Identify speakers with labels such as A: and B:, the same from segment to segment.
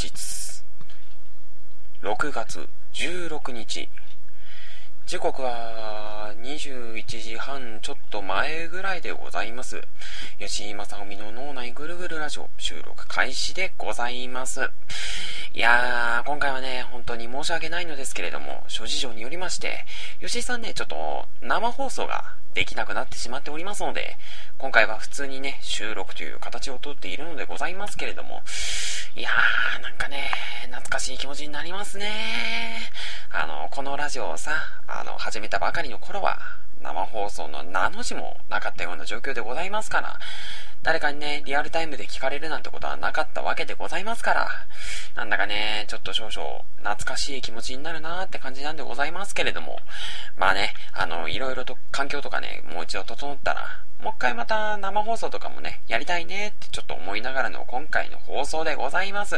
A: 日、6月16日、時刻は21時半ちょっと前ぐらいでございます。吉井正臣の脳内ぐるぐるラジオ収録開始でございます。いやー、今回はね、本当に申し訳ないのですけれども、諸事情によりまして、吉井さんね、ちょっと生放送ができなくなってしまっておりますので、今回は普通にね、収録という形をとっているのでございますけれども、いやー、なんかね、懐かしい気持ちになりますね。あの、このラジオをさ、あの、始めたばかりの頃は、生放送の名の字もなかったような状況でございますから、誰かにね、リアルタイムで聞かれるなんてことはなかったわけでございますから、なんだかね、ちょっと少々懐かしい気持ちになるなーって感じなんでございますけれども、まあね、あの、いろいろと環境とかね、もう一度整ったら、もう一回また生放送とかもね、やりたいねってちょっと思いながらの今回の放送でございます。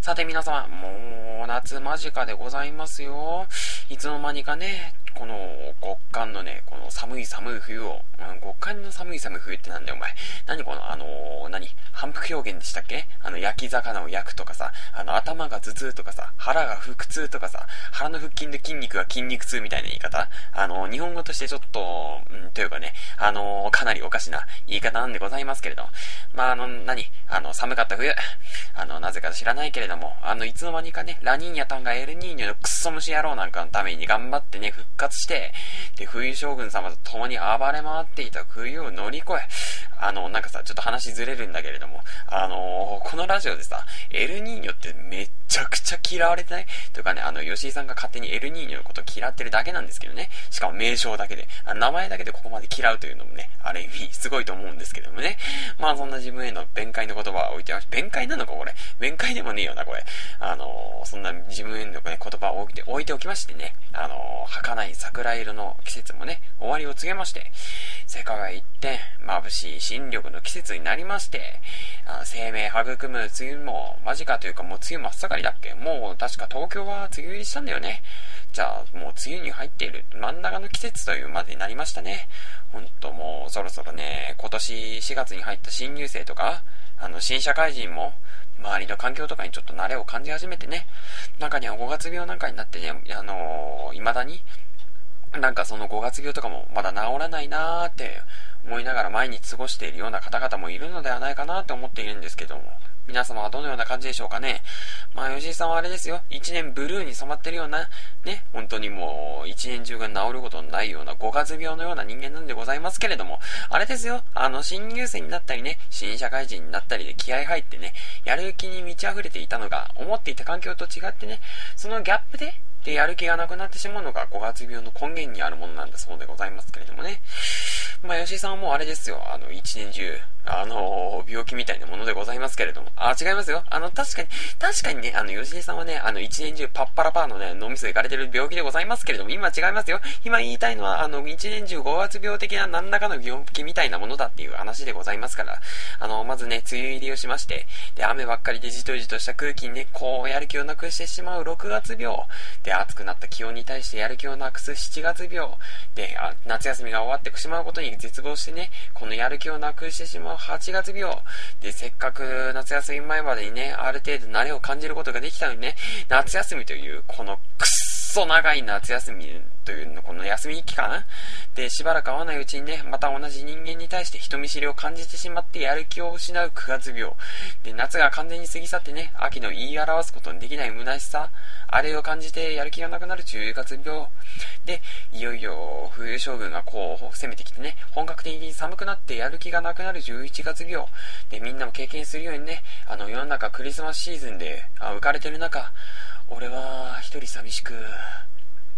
A: さて皆様、もう夏間近でございますよ。いつの間にかね、この極寒のね、この寒い寒い冬を、うん、極寒の寒い寒い冬ってなんだよお前。何この、あのー、何？反復表現でしたっけ？あの、焼き魚を焼くとかさ、あの、頭が頭痛とかさ、腹が腹痛とかさ、腹の腹筋で筋肉が筋肉痛みたいな言い方？あのー、日本語としてちょっと、うん、というかね、あのー、かなりおかしな言い方なんでございますけれど。まあ、あの、何？あの、寒かった冬。あの、なぜか知らないけれども、あの、いつの間にかね、ラニーニャタンがエルニーニョのクソ虫野郎なんかのために頑張ってね、復活して、で、冬将軍様と共に暴れ回っていた冬を乗り越え、あの、なんかさ、ちょっと話ずれるんだけれども、あのー、このラジオでさ、エルニーニョってめっちゃくちゃ嫌われてない？というかね、あの、吉井さんが勝手にエルニーニョのこと嫌ってるだけなんですけどね。しかも名称だけで、名前だけでここまで嫌うというのもね、ある意味すごいと思うんですけどもね。まあそんな自分への弁解の言葉を置いてまし弁解なのかこれ。弁解でもねえよな、これ。あのー、そんな自分への、ね、言葉を置いて、置いておきましてね、あのー、儚い桜色の季節もね、終わりを告げまして、世界は一転、眩しい新緑の季節になりまして、あ生命育む梅雨も間近というかもう梅雨真っ盛りだっけもう確か東京は梅雨入りしたんだよね。じゃあもう梅雨に入っている真ん中の季節というまでになりましたね。ほんともうそろそろね、今年4月に入った新入生とか、あの新社会人も周りの環境とかにちょっと慣れを感じ始めてね、中には5月病なんかになってね、あのー、未だになんかその5月病とかもまだ治らないなーって思いながら毎日過ごしているような方々もいるのではないかなって思っているんですけども、皆様はどのような感じでしょうかね。まあ、吉井さんはあれですよ。一年ブルーに染まってるような、ね、本当にもう、一年中が治ることのないような5月病のような人間なんでございますけれども、あれですよ。あの、新入生になったりね、新社会人になったりで気合入ってね、やる気に満ち溢れていたのが、思っていた環境と違ってね、そのギャップで、で、やる気がなくなってしまうのが5月病の根源にあるものなんだそうでございますけれどもね。まあ、吉井さんはもうあれですよ。あの、一年中、あの、病気みたいなものでございますけれども。あ、違いますよ。あの、確かに、確かにね、あの、吉井さんはね、あの、一年中パッパラパーのね、脳みそいかれてる病気でございますけれども、今違いますよ。今言いたいのは、あの、一年中5月病的な何らかの病気みたいなものだっていう話でございますから、あの、まずね、梅雨入りをしまして、で、雨ばっかりでじとじとした空気にね、こう、やる気をなくしてしまう6月病。で、暑くなった気温に対してやる気をなくす7月病。で、夏休みが終わってしまうことに絶望してね、このやる気をなくしてしまう8月病。で、せっかく夏休み前までにね、ある程度慣れを感じることができたのにね、夏休みというこのくっそ長い夏休みというの、この休み期間？で、しばらく会わないうちにね、また同じ人間に対して人見知りを感じてしまってやる気を失う9月病。で、夏が完全に過ぎ去ってね、秋の言い表すことのできない虚しさ、あれを感じてやる気がなくなる10月病。で、いよいよ冬将軍がこう攻めてきてね、本格的に寒くなってやる気がなくなる11月病。で、みんなも経験するようにね、あの世の中クリスマスシーズンであ浮かれてる中、俺は一人寂しく、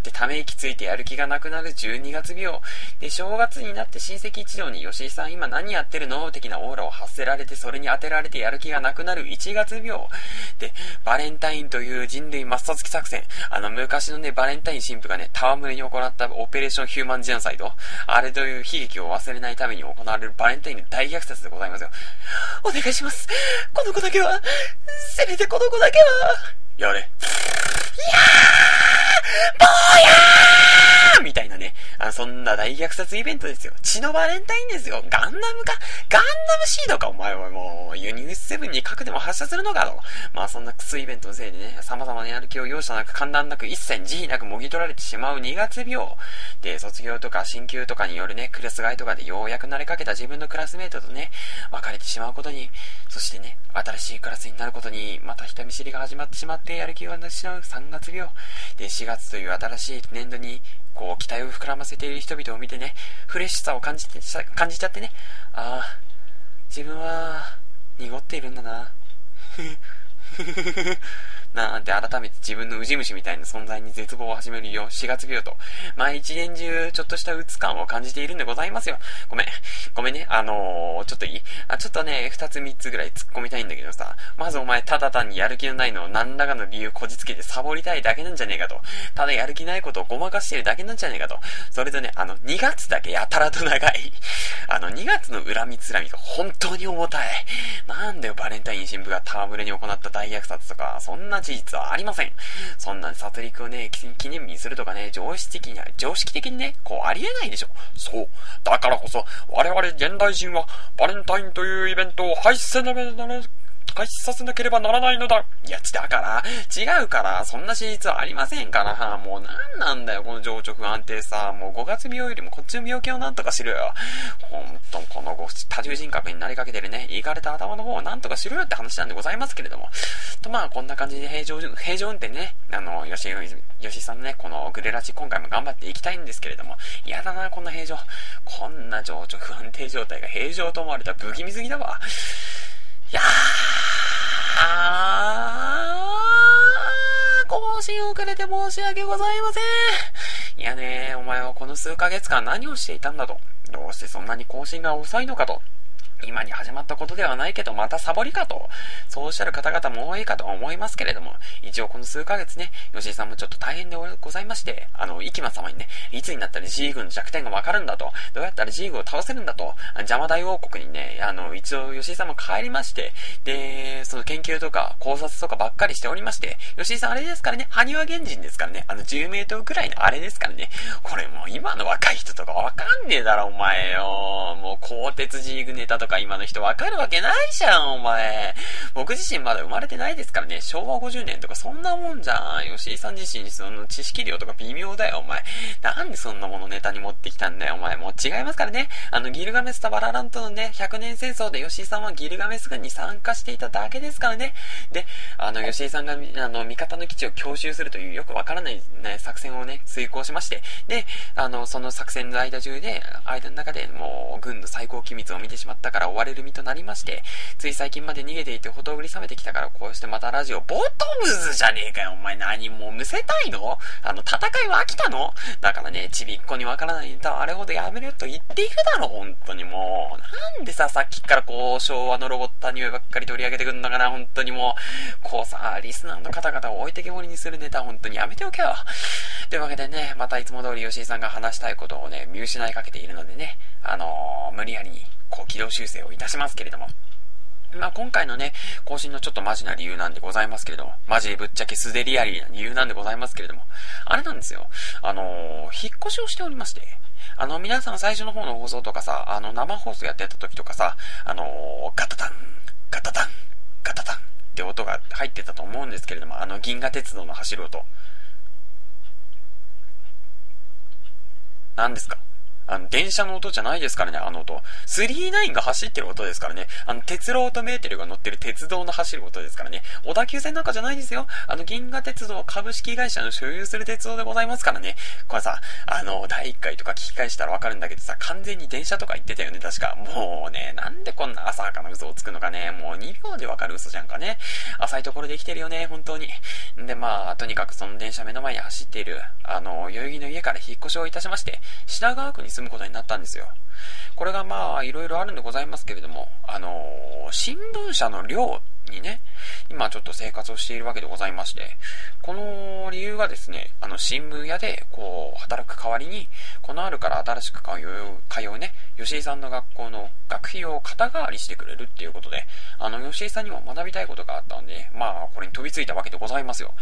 A: で、ため息ついてやる気がなくなる12月病。で、正月になって親戚一同に吉井さん今何やってるの？的なオーラを発せられてそれに当てられてやる気がなくなる1月病。で、バレンタインという人類抹殺機作戦。あの昔のね、バレンタイン神父がね、戯れに行ったオペレーションヒューマンジェノサイド。あれという悲劇を忘れないために行われるバレンタインの大虐殺でございますよ。お願いします。この子だけは、せめてこの子だけは、やれ。いやー坊ややんみたいなね、あそんな大虐殺イベントですよ。血のバレンタインですよ。ガンダムか？ガンダムシードか？お前はもう、ユニウス7に核でも発射するのかと。まあそんなクソイベントのせいでね、様々なやる気を容赦なく簡単なく一切慈悲なくもぎ取られてしまう2月病。で、卒業とか進級とかによるね、クラス替えとかでようやく慣れかけた自分のクラスメイトとね、別れてしまうことに、そしてね、新しいクラスになることに、また人見知りが始まってしまってやる気を失う3月病。で、4月という新しい年度に、こう、期待を膨らませている人々を見てね、フレッシュさを感じて、感じちゃってね、ああ、自分は、濁っているんだな。なんて改めて自分のウジ虫みたいな存在に絶望を始めるよ、4月病と。まあ一年中、ちょっとした鬱感を感じているんでございますよ。ごめん。ごめんね。あのー、ちょっといいあ、ちょっとね、2つ3つぐらい突っ込みたいんだけどさ、まずお前ただ単にやる気のないのを何らかの理由こじつけてサボりたいだけなんじゃねえかと。ただやる気ないことをごまかしてるだけなんじゃねえかと。それとね、あの、2月だけやたらと長い。あの、2月の恨みつらみが本当に重たい。なんだよ、バレンタイン新聞が戯れに行った大虐殺とか、そんな事実はありません。そんな殺戮をね、記念日にするとかね、常識的には、常識的にね、こうありえないでしょ。そう。だからこそ、我々現代人は、バレンタインというイベントを廃止せなければなら開始させなければならないのだ。いや、だから、違うから、そんな史実はありませんから、もうなんなんだよ、この情緒不安定さ。もう5月病よりもこっちの病気をなんとかしろよ。ほんと、この多重人格になりかけてるね、いかれた頭の方をなんとかしろよって話なんでございますけれども。と、まあ、こんな感じで平常、平常運転ね、あの、吉井、吉井さんのね、このグレラジ今回も頑張っていきたいんですけれども、嫌だな、こんな平常。こんな情緒不安定状態が平常と思われたら不気味すぎだわ。やー、更新遅れて申し訳ございません。いやねお前はこの数ヶ月間何をしていたんだと。どうしてそんなに更新が遅いのかと。今に始まったことではないけど、またサボりかと、そうおっしゃる方々も多いかと思いますけれども、一応この数ヶ月ね、吉井さんもちょっと大変でございまして、あの、イキマ様にね、いつになったら G 軍の弱点がわかるんだと、どうやったら G 軍を倒せるんだと、邪魔大王国にね、あの、一応吉井さんも帰りまして、で、その研究とか考察とかばっかりしておりまして、吉井さんあれですからね、埴輪原人ですからね、あの10メートルくらいのあれですからね、これもう今の若い人とかわかんねえだろ、お前よ。もう、鋼鉄 G 軍ネタとか今の人わかるわけないじゃん、お前。僕自身まだ生まれてないですからね、昭和50年とかそんなもんじゃん。吉井さん自身、その知識量とか微妙だよ、お前。なんでそんなものネタに持ってきたんだよ、お前。もう違いますからね。あの、ギルガメスとバララントのね、100年戦争で吉井さんはギルガメス軍に参加していただけですからね。で、あの、吉井さんが、あの、味方の基地を強襲するというよくわからないね、作戦をね、遂行しまして、で、あの、その作戦の間中で、間の中でもう、軍の最高機密を見てしまったからから追われる身となりまして、つい最近まで逃げていてほとぶり冷めてきたからこうしてまたラジオ、ボトムズじゃねえかよ、お前何もうむせたいの？あの、戦いは飽きたの？だからね、ちびっこにわからないネタはあれほどやめると言っているだろ、本当にもう。なんでさ、さっきからこう、昭和のロボットアニメばっかり取り上げてくんだから、本当にもう、こうさ、リスナーの方々を置いてけぼりにするネタ本当にやめておけよ。というわけでね、またいつも通り吉井さんが話したいことをね、見失いかけているのでね、あのー、無理やりこう軌道修正をいたしますけれども。まあ、今回のね、更新のちょっとマジな理由なんでございますけれども、マジでぶっちゃけ素でリアリーな理由なんでございますけれども、あれなんですよ。あのー、引っ越しをしておりまして、あの、皆さん最初の方の放送とかさ、あの、生放送やってた時とかさ、あのー、ガタタン、ガタタン、ガタタンって音が入ってたと思うんですけれども、あの、銀河鉄道の走る音。何ですか？あの、電車の音じゃないですからね、あの音。39が走ってる音ですからね。あの、鉄路オートメーテルが乗ってる鉄道の走る音ですからね。小田急線なんかじゃないですよ。あの、銀河鉄道株式会社の所有する鉄道でございますからね。これさ、あの、第1回とか聞き返したらわかるんだけどさ、完全に電車とか言ってたよね、確か。もうね、なんでこんな浅はかな嘘をつくのかね。もう2秒でわかる嘘じゃんかね。浅いところで生きてるよね、本当に。で、まあ、とにかくその電車目の前に走っている、あの、代々木の家から引っ越しをいたしまして、品川区に住むことになったんですよ。これがまあ、いろいろあるんでございますけれども、あのー、新聞社の量にね、今ちょっと生活をしているわけでございまして、この理由がですね、あの、新聞屋で、こう、働く代わりに、この春から新しく通う、通うね、吉井さんの学校の学費を肩代わりしてくれるっていうことで、あの、吉井さんにも学びたいことがあったんで、まあ、これに飛びついたわけでございますよ。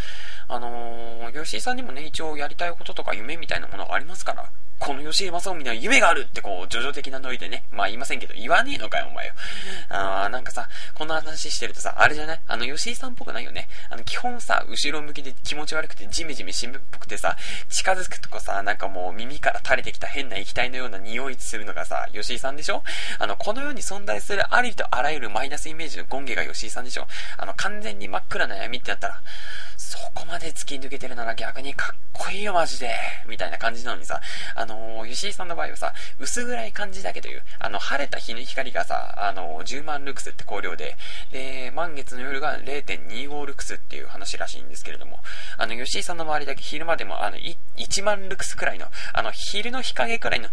A: あのー、吉井さんにもね、一応やりたいこととか夢みたいなものがありますから、この吉井正臣には夢があるってこう、叙々的なノリでね、まあ言いませんけど、言わねえのかよ、お前よ。あー、なんかさ、この話してるとさ、あれじゃない？あの、吉井さんっぽくないよね？あの、基本さ、後ろ向きで気持ち悪くて、ジメジメ新聞っぽくてさ、近づくとこさ、なんかもう耳から垂れてきた変な液体のような匂いするのがさ、吉井さんでしょ？あの、この世に存在するありとあらゆるマイナスイメージの権下が吉井さんでしょ？あの、完全に真っ暗な闇ってなったら、そこまで突き抜けてるなら逆にかっこいいよマジで、みたいな感じなのにさ、あのー、吉井さんの場合はさ、薄暗い感じだけという、あの、晴れた日の光がさ、あのー、10万ルクスって光量で、で、満月の夜が0.25ルクスっていう話らしいんですけれども、あの、吉井さんの周りだけ昼間でも、あの、1万ルクスくらいの、あの、昼の日陰くらいの、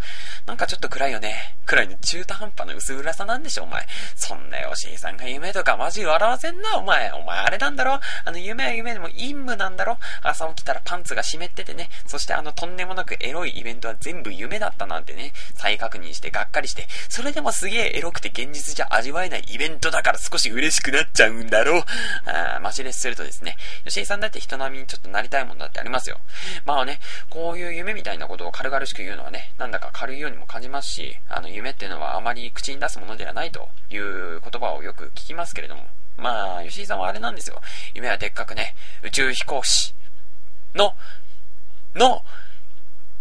A: なんかちょっと暗いよね、くらいの中途半端な薄暗さなんでしょ、お前。そんな吉井さんが夢とかマジ笑わせんな、お前。お前あれなんだろ？あの、夢は夢でも陰夢なんだろ？朝起きたらパンツが湿っててね、そしてあの、とんでもなくエロいイベントは全部夢だったなんてね、再確認してがっかりして、それでもすげえエロくて現実じゃ味わえないイベントだから少し嬉しくなっちゃう。ちゃうんだろう。あマジレスするとですね、吉井さんだって人並みにちょっとなりたいもんだってありますよ。まあね、こういう夢みたいなことを軽々しく言うのはね、なんだか軽いようにも感じますし、あの、夢っていうのはあまり口に出すものではないという言葉をよく聞きますけれども、まあ、吉井さんはあれなんですよ。夢はでっかくね、宇宙飛行士の、の、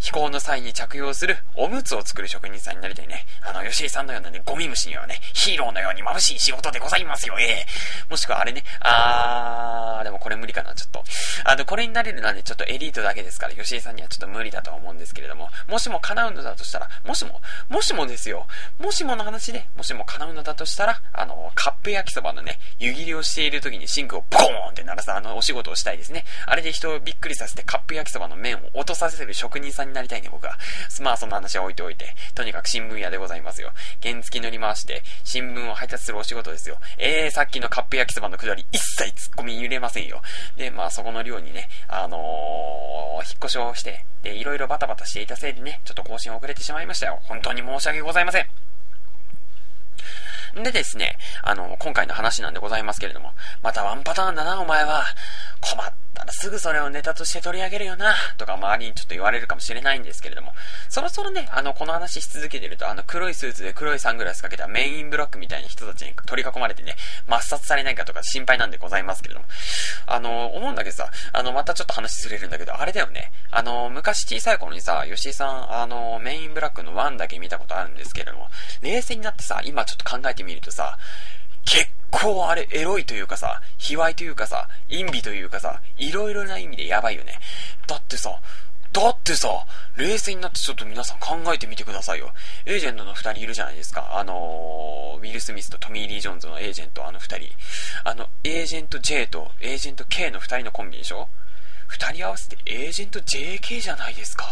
A: 飛行の際に着用するおむつを作る職人さんになりたいね。あの、吉井さんのようなね、ゴミ虫にはね、ヒーローのように眩しい仕事でございますよ、ええもしくはあれね、あー、でもこれ無理かな、ちょっと。あの、これになれるのはね、ちょっとエリートだけですから、吉井さんにはちょっと無理だと思うんですけれども、もしも叶うのだとしたら、もしも、もしもですよ、もしもの話で、もしも叶うのだとしたら、あの、カップ焼きそばのね、湯切りをしている時にシンクをポーンって鳴らすあのお仕事をしたいですね。あれで人をびっくりさせてカップ焼きそばの麺を落とさせる職人さんになりたいね、僕は。まあそんな話は置いておいて、とにかく新聞屋でございますよ。原付乗り回して、新聞を配達するお仕事ですよ。えー、さっきのカップ焼きそばのくだり、一切突っ込み入れませんよ。で、まあそこの寮にね、あのー、引っ越しをして、で、いろいろバタバタしていたせいでね、ちょっと更新遅れてしまいましたよ。本当に申し訳ございません。でですね、あの、今回の話なんでございますけれども、またワンパターンだな、お前は。困ったらすぐそれをネタとして取り上げるよな、とか周りにちょっと言われるかもしれないんですけれども、そろそろね、あの、この話し続けてると、あの、黒いスーツで黒いサングラスかけたメインブロックみたいな人たちに取り囲まれてね、抹殺されないかとか心配なんでございますけれども、あの、思うんだけどさ、あの、またちょっと話ずれるんだけど、あれだよね、あの、昔小さい頃にさ、吉井さん、あの、メインブラックの1だけ見たことあるんですけれども、冷静になってさ、今ちょっと考えて。てみるとさ、結構あれエロいというかさ、卑猥というかさ、陰美というかさ、いろいろな意味でやばいよね。だってさ、だってさ、冷静になってちょっと皆さん考えてみてくださいよ。エージェントの二人いるじゃないですか。あのー、ウィル・スミスとトミー・リー・ジョーンズのエージェント、あの二人。あの、エージェント J とエージェント K の二人のコンビでしょ？二人合わせてエージェント JK じゃないですか。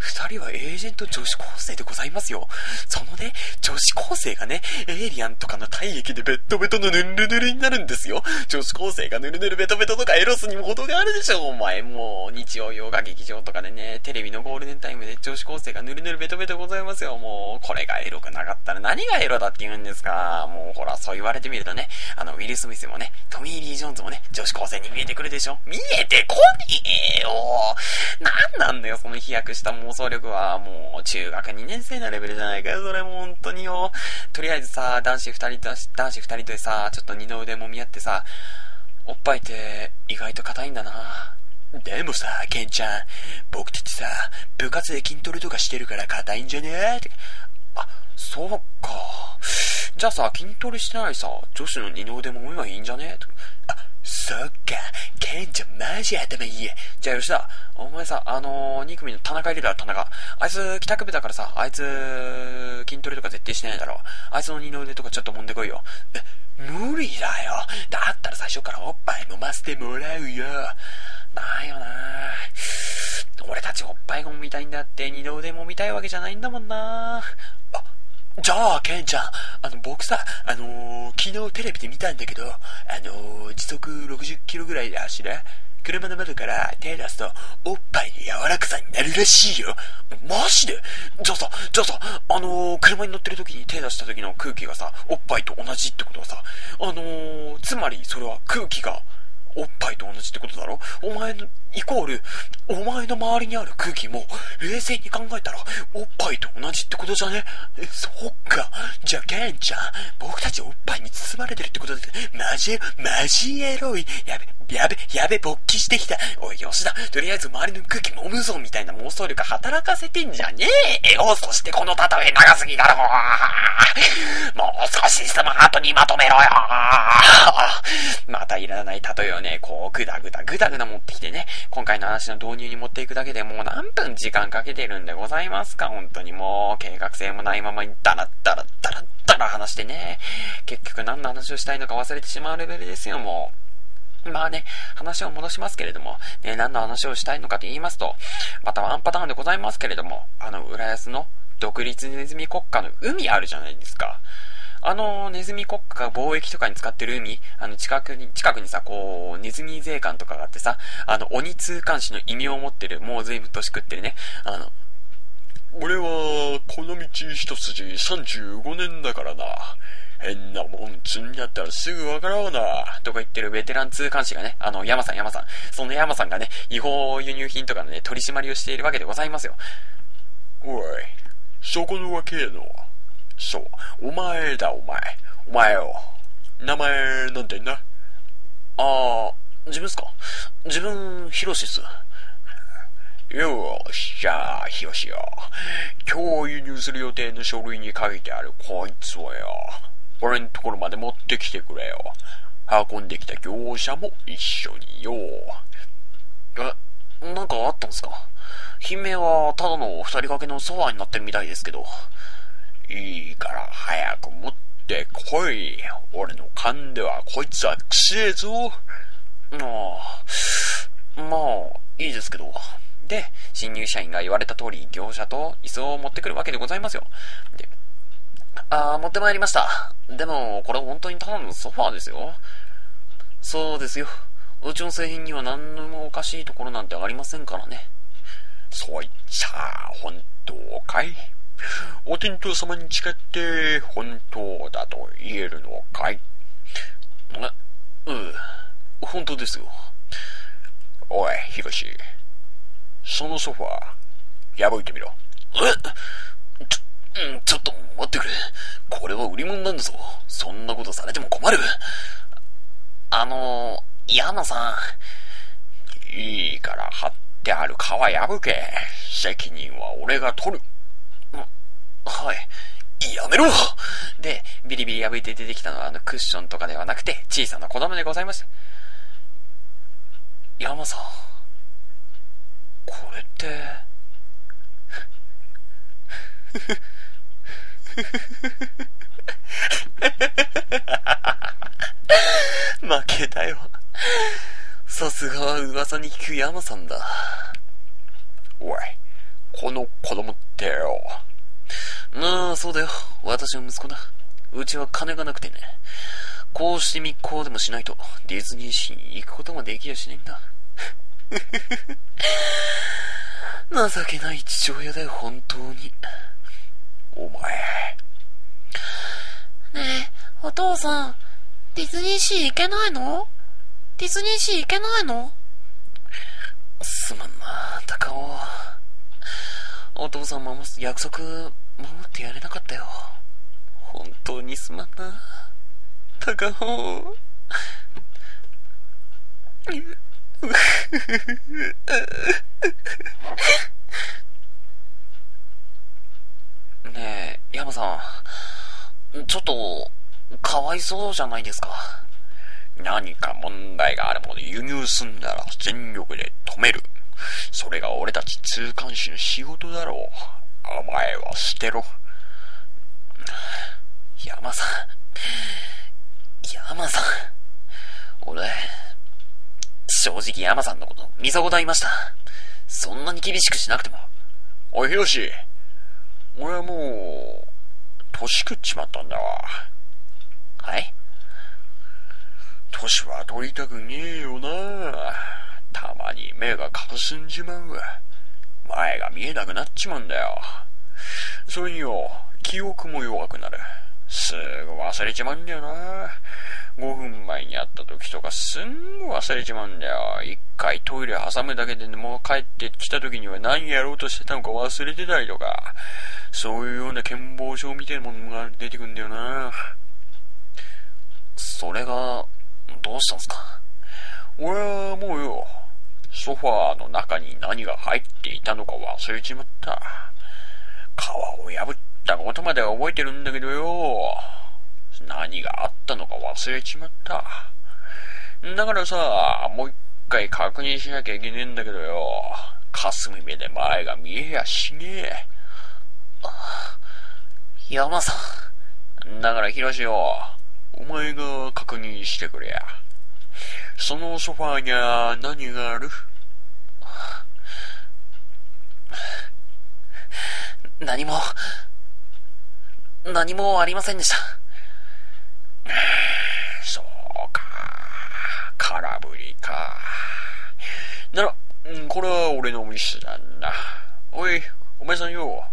A: 二人はエージェント女子高生でございますよ。そのね、女子高生がね、エイリアンとかの体液でベッドベトのヌルヌルになるんですよ。女子高生がヌルヌルベトベトとかエロスにも程があるでしょ、お前。もう、日曜洋画劇場とかでね、テレビのゴールデンタイムで女子高生がヌルヌルベトベトございますよ。もう、これがエロくなかったら何がエロだって言うんですか。もう、ほら、そう言われてみるとね、あの、ウィル・スミスもね、トミー・リー・ジョーンズもね、女子高生に見えてくるでしょ。見えてこねえよ。なんなんだよ、その飛躍したもう妄想力は。もう、中学2年生のレベルじゃないかよ、それも本当によ。とりあえずさ、男子2人と、男子2人でさ、ちょっと二の腕もみ合ってさ、おっぱいって意外と硬いんだな。でもさ、ケンちゃん、僕たちさ、部活で筋トレとかしてるから硬いんじゃねえって。あ、そうか。じゃあさ、筋トレしてないさ、女子の二の腕もみはいいんじゃね？えあ、そっか、ケンちゃんマジ頭いいや。じゃあ吉田、お前さ、あのー、2組の田中いるだろ、田中。あいつ、帰宅部だからさ、あいつ、筋トレとか絶対してないだろ。あいつの二の腕とかちょっと揉んでこいよ。え、無理だよ。だったら最初からおっぱい飲ませてもらうよ。ないよな俺たちおっぱいもみたいんだって、二の腕も見たいわけじゃないんだもんな。あ、
B: じゃあ、ケンちゃん、あの、僕さ、あのー、昨日テレビで見たんだけど、あのー、時速60キロぐらいで走る車の窓から手出すと、おっぱいの柔らかさになるらしいよ。マジで？じゃあさ、じゃあさ、あのー、車に乗ってる時に手出した時の空気がさ、おっぱいと同じってことはさ、あの、つまりそれは空気が、おっぱいと同じってことだろ？お前の、イコール、お前の周りにある空気も、冷静に考えたら、おっぱいと同じってことじゃね、そっか。じゃあ、ケンちゃん、僕たちおっぱいに包まれてるってことで、マジ、マジエロい。やべ、やべ、やべ、勃起してきた。おい、吉田、とりあえず周りの空気揉むぞ、みたいな妄想力働かせてんじゃねえよ。そしてこの例え長すぎだろ。もう少しスマートにまとめろよ。またいらない例えをね、こう、ぐだぐだぐだぐだ持ってきてね、今回の話の導入に持っていくだけでもう何分時間かけてるんでございますか？本当にもう、計画性もないままにダラッダラッダラッダラ話してね、結局何の話をしたいのか忘れてしまうレベルですよ、もう。まあね、話を戻しますけれども、ね、何の話をしたいのかと言いますと、またワンパターンでございますけれども、あの、浦安の独立ネズミ国家の海あるじゃないですか。あの、ネズミ国家が貿易とかに使ってる海、あの、近くに、近くにさ、こう、ネズミ税関とかがあってさ、あの、鬼通関士の異名を持ってる、もう随分年食ってるね、あの、
C: 俺は、この道一筋35年だからな。変なもん積んじゃったらすぐわからんわな。
A: とか言ってるベテラン通関士がね、あの、山さん山さん。その山さんがね、違法輸入品とかのね、取り締まりをしているわけでございますよ。
C: おい、そこのわけの。そう、お前だお前。お前よ。名前なんて言うんだ？
A: あー、自分っすか？自分、ヒロシっす。
C: よーし、ゃあ、ヒロシよ。今日輸入する予定の書類に書いてあるこいつをよ。俺んところまで持ってきてくれよ。運んできた業者も一緒によ。
A: え、なんかあったんすか？品名はただの二人掛けのソファーになってるみたいですけど。
C: いいから早く持ってこい。俺の勘ではこいつはくせえぞ。
A: ああ、まあ、いいですけど。で、新入社員が言われた通り業者と椅子を持ってくるわけでございますよ。で、ああ、持ってまいりました。でも、これ本当にただのソファーですよ。そうですよ。うちの製品には何にもおかしいところなんてありませんからね。
C: そういつは本当かい？お天道様に誓って本当だと言えるのかい？
A: え、うん、本当ですよ。
C: おい、ヒロシ。そのソファー、破いてみろ。
A: え？ちょ、ちょっと待ってくれ。これは売り物なんだぞ。そんなことされても困る。あの、山さ
C: ん。いいから貼ってある皮破け。責任は俺が取る。
A: はい。やめろで、ビリビリ破いて出てきたのはあのクッションとかではなくて、小さな子供でございました。山さん。これって、負けたよ。さすがは噂に聞く山さんだ。
C: おい、この子供ってよ。
A: ああ、そうだよ。私の息子だ。うちは金がなくてね。こうして密航でもしないと、ディズニーシーに行くこともできやしないんだ。情けない父親だよ、本当に。
C: お前。
D: ねえ、お父さん、ディズニーシー行けないの？ディズニーシー行けないの？
A: すまんな、高尾。お父さん守す約束守ってやれなかったよ。本当にすまんな。高尾。ねえ、山さん。ちょっと、かわいそうじゃないですか。
C: 何か問題があるもの輸入すんなら全力で止める。それが俺たち通関士の仕事だろう。甘えは捨てろ。
A: 山さん。山さん。俺、正直山さんのこと見損ないました。そんなに厳しくしなくても。
C: おい、ヒロシ。俺はもう、年食っちまったんだわ。
B: はい？
C: 年は取りたくねえよな。たまに目がかすんじまうわ。前が見えなくなっちまうんだよ。それによ、記憶も弱くなる。すぐ忘れちまうんだよな。5分前に会った時とかすんぐ忘れちまうんだよ。一回トイレ挟むだけでねもう帰ってきた時には何やろうとしてたのか忘れてたりとか、そういうような健忘症みたいなものが出てくんだよな。
B: それが、どうしたんすか？
C: 俺はもうよ、ソファーの中に何が入っていたのか忘れちまった。皮を破ったことまでは覚えてるんだけどよ。何があったのか忘れちまった。だからさ、もう一回確認しなきゃいけねえんだけどよ。霞目で前が見えやしねえ。
B: あ山さん。
C: だから、ヒロシよ、お前が確認してくれや。そのソファーには何がある？
B: 何も、何もありませんでした。
C: そうか。空振りか。なら、これは俺のミスなんだ。おい、お前さんよ。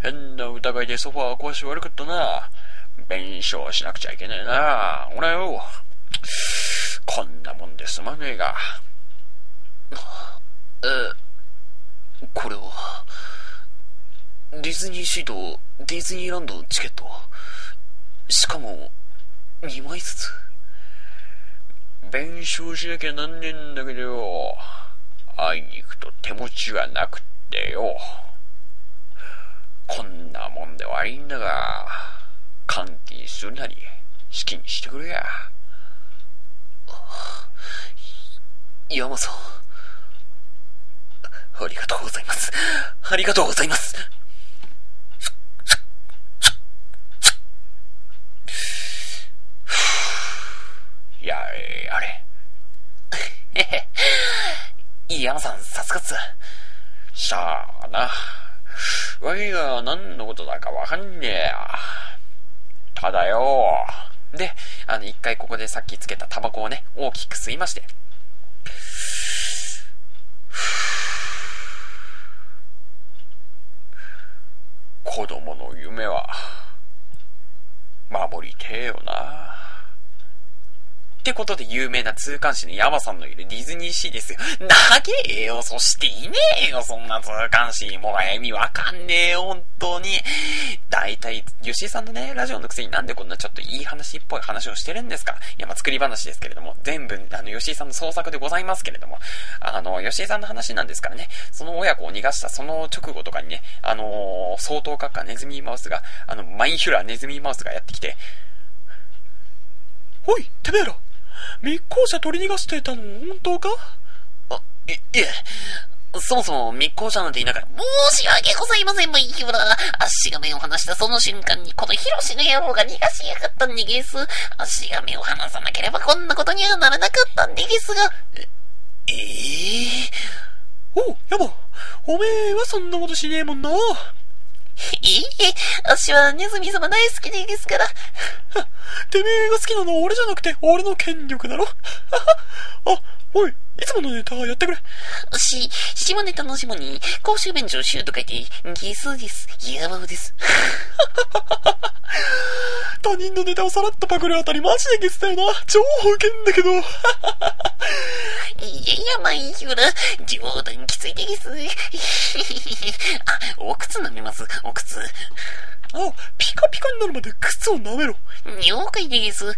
C: 変な疑いでソファー壊して悪かったな。弁償しなくちゃいけないな。俺よ。こんなもんですまねえが。
B: え、これは、ディズニーシーとディズニーランドのチケット。しかも、2枚ずつ。
C: 弁償しなきゃなんねえんだけどよ。会いに行くと手持ちがなくってよ。こんなもんで悪いんだが、換金するなり、好きにしてくれや。
B: 山さん。ありがとうございます。ありがとうございます。
C: やれやれ。
B: 山さん、さすがっす。
C: さあな。わいが何のことだかわかんねえや。ただよ。
A: で、あの、一回ここでさっきつけたタバコをね、大きく吸いまして。
C: 子供の夢は、守りてえよな。
A: ってことで有名な通関士の山さんのいるディズニーシーですよ。長えよ、そしていねえよ、そんな通関士。もう意味わかんねえよ、本当に。だいたい、吉井さんのね、ラジオのくせになんでこんなちょっといい話っぽい話をしてるんですかいや、まあ、作り話ですけれども、全部、あの、吉井さんの創作でございますけれども、あの、吉井さんの話なんですからね、その親子を逃がしたその直後とかにね、あのー、相当閣下ネズミマウスが、あの、マインヒュラーネズミマウスがやってきて、
B: おい、てめえら。密航者取り逃がしてたの本当か？あ、い、いえ。そもそも密航者なんていなかった。
D: 申し訳ございません、マイヒュラー。足が目を離したその瞬間に、このヒロシの野郎が逃がしやがったんでゲス。足が目を離さなければこんなことにはならなかったんでゲスが。
B: ええおう、ヤマ。おめえはそんなことしねえもんな。
D: いいえ、足はネズミ様大好きでですから。
B: てめえが好きなのは俺じゃなくて、俺の権力だろ あ、おい、いつものネタやってくれ。
D: し、下ネタの下に、公衆便所をシューと書いて、ゲスです。ヤバウです。
B: 他人のネタをさらっとパクるあたりマジでゲスだよな。超ウケんだけど。
D: いやいや、マイヒュラー。冗談きついでゲス。あ、お靴舐めます、お靴。
B: あ、ピカピカになるまで靴を舐めろ。
D: 了解でゲス。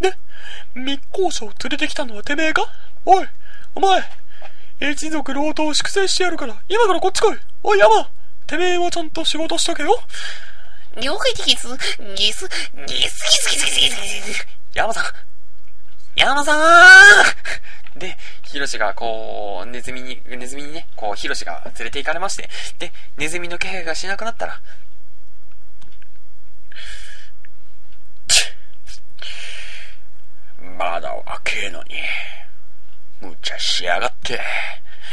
B: で、密航者を連れてきたのはてめえかおい、お前、一族老頭を粛清してやるから、今からこっち来い。おい、山、てめえはちゃんと仕事しとけよ。
D: 了解でゲス。ゲス、ゲス、ゲス、ゲス、ゲス、ゲス、ゲス。
A: 山さん山さんで、ヒロシがこう、ネズミに、ネズミにね、こう、ヒロシが連れて行かれまして、で、ネズミの気配がしなくなったら、
C: まだ若えのに、無茶しやがって。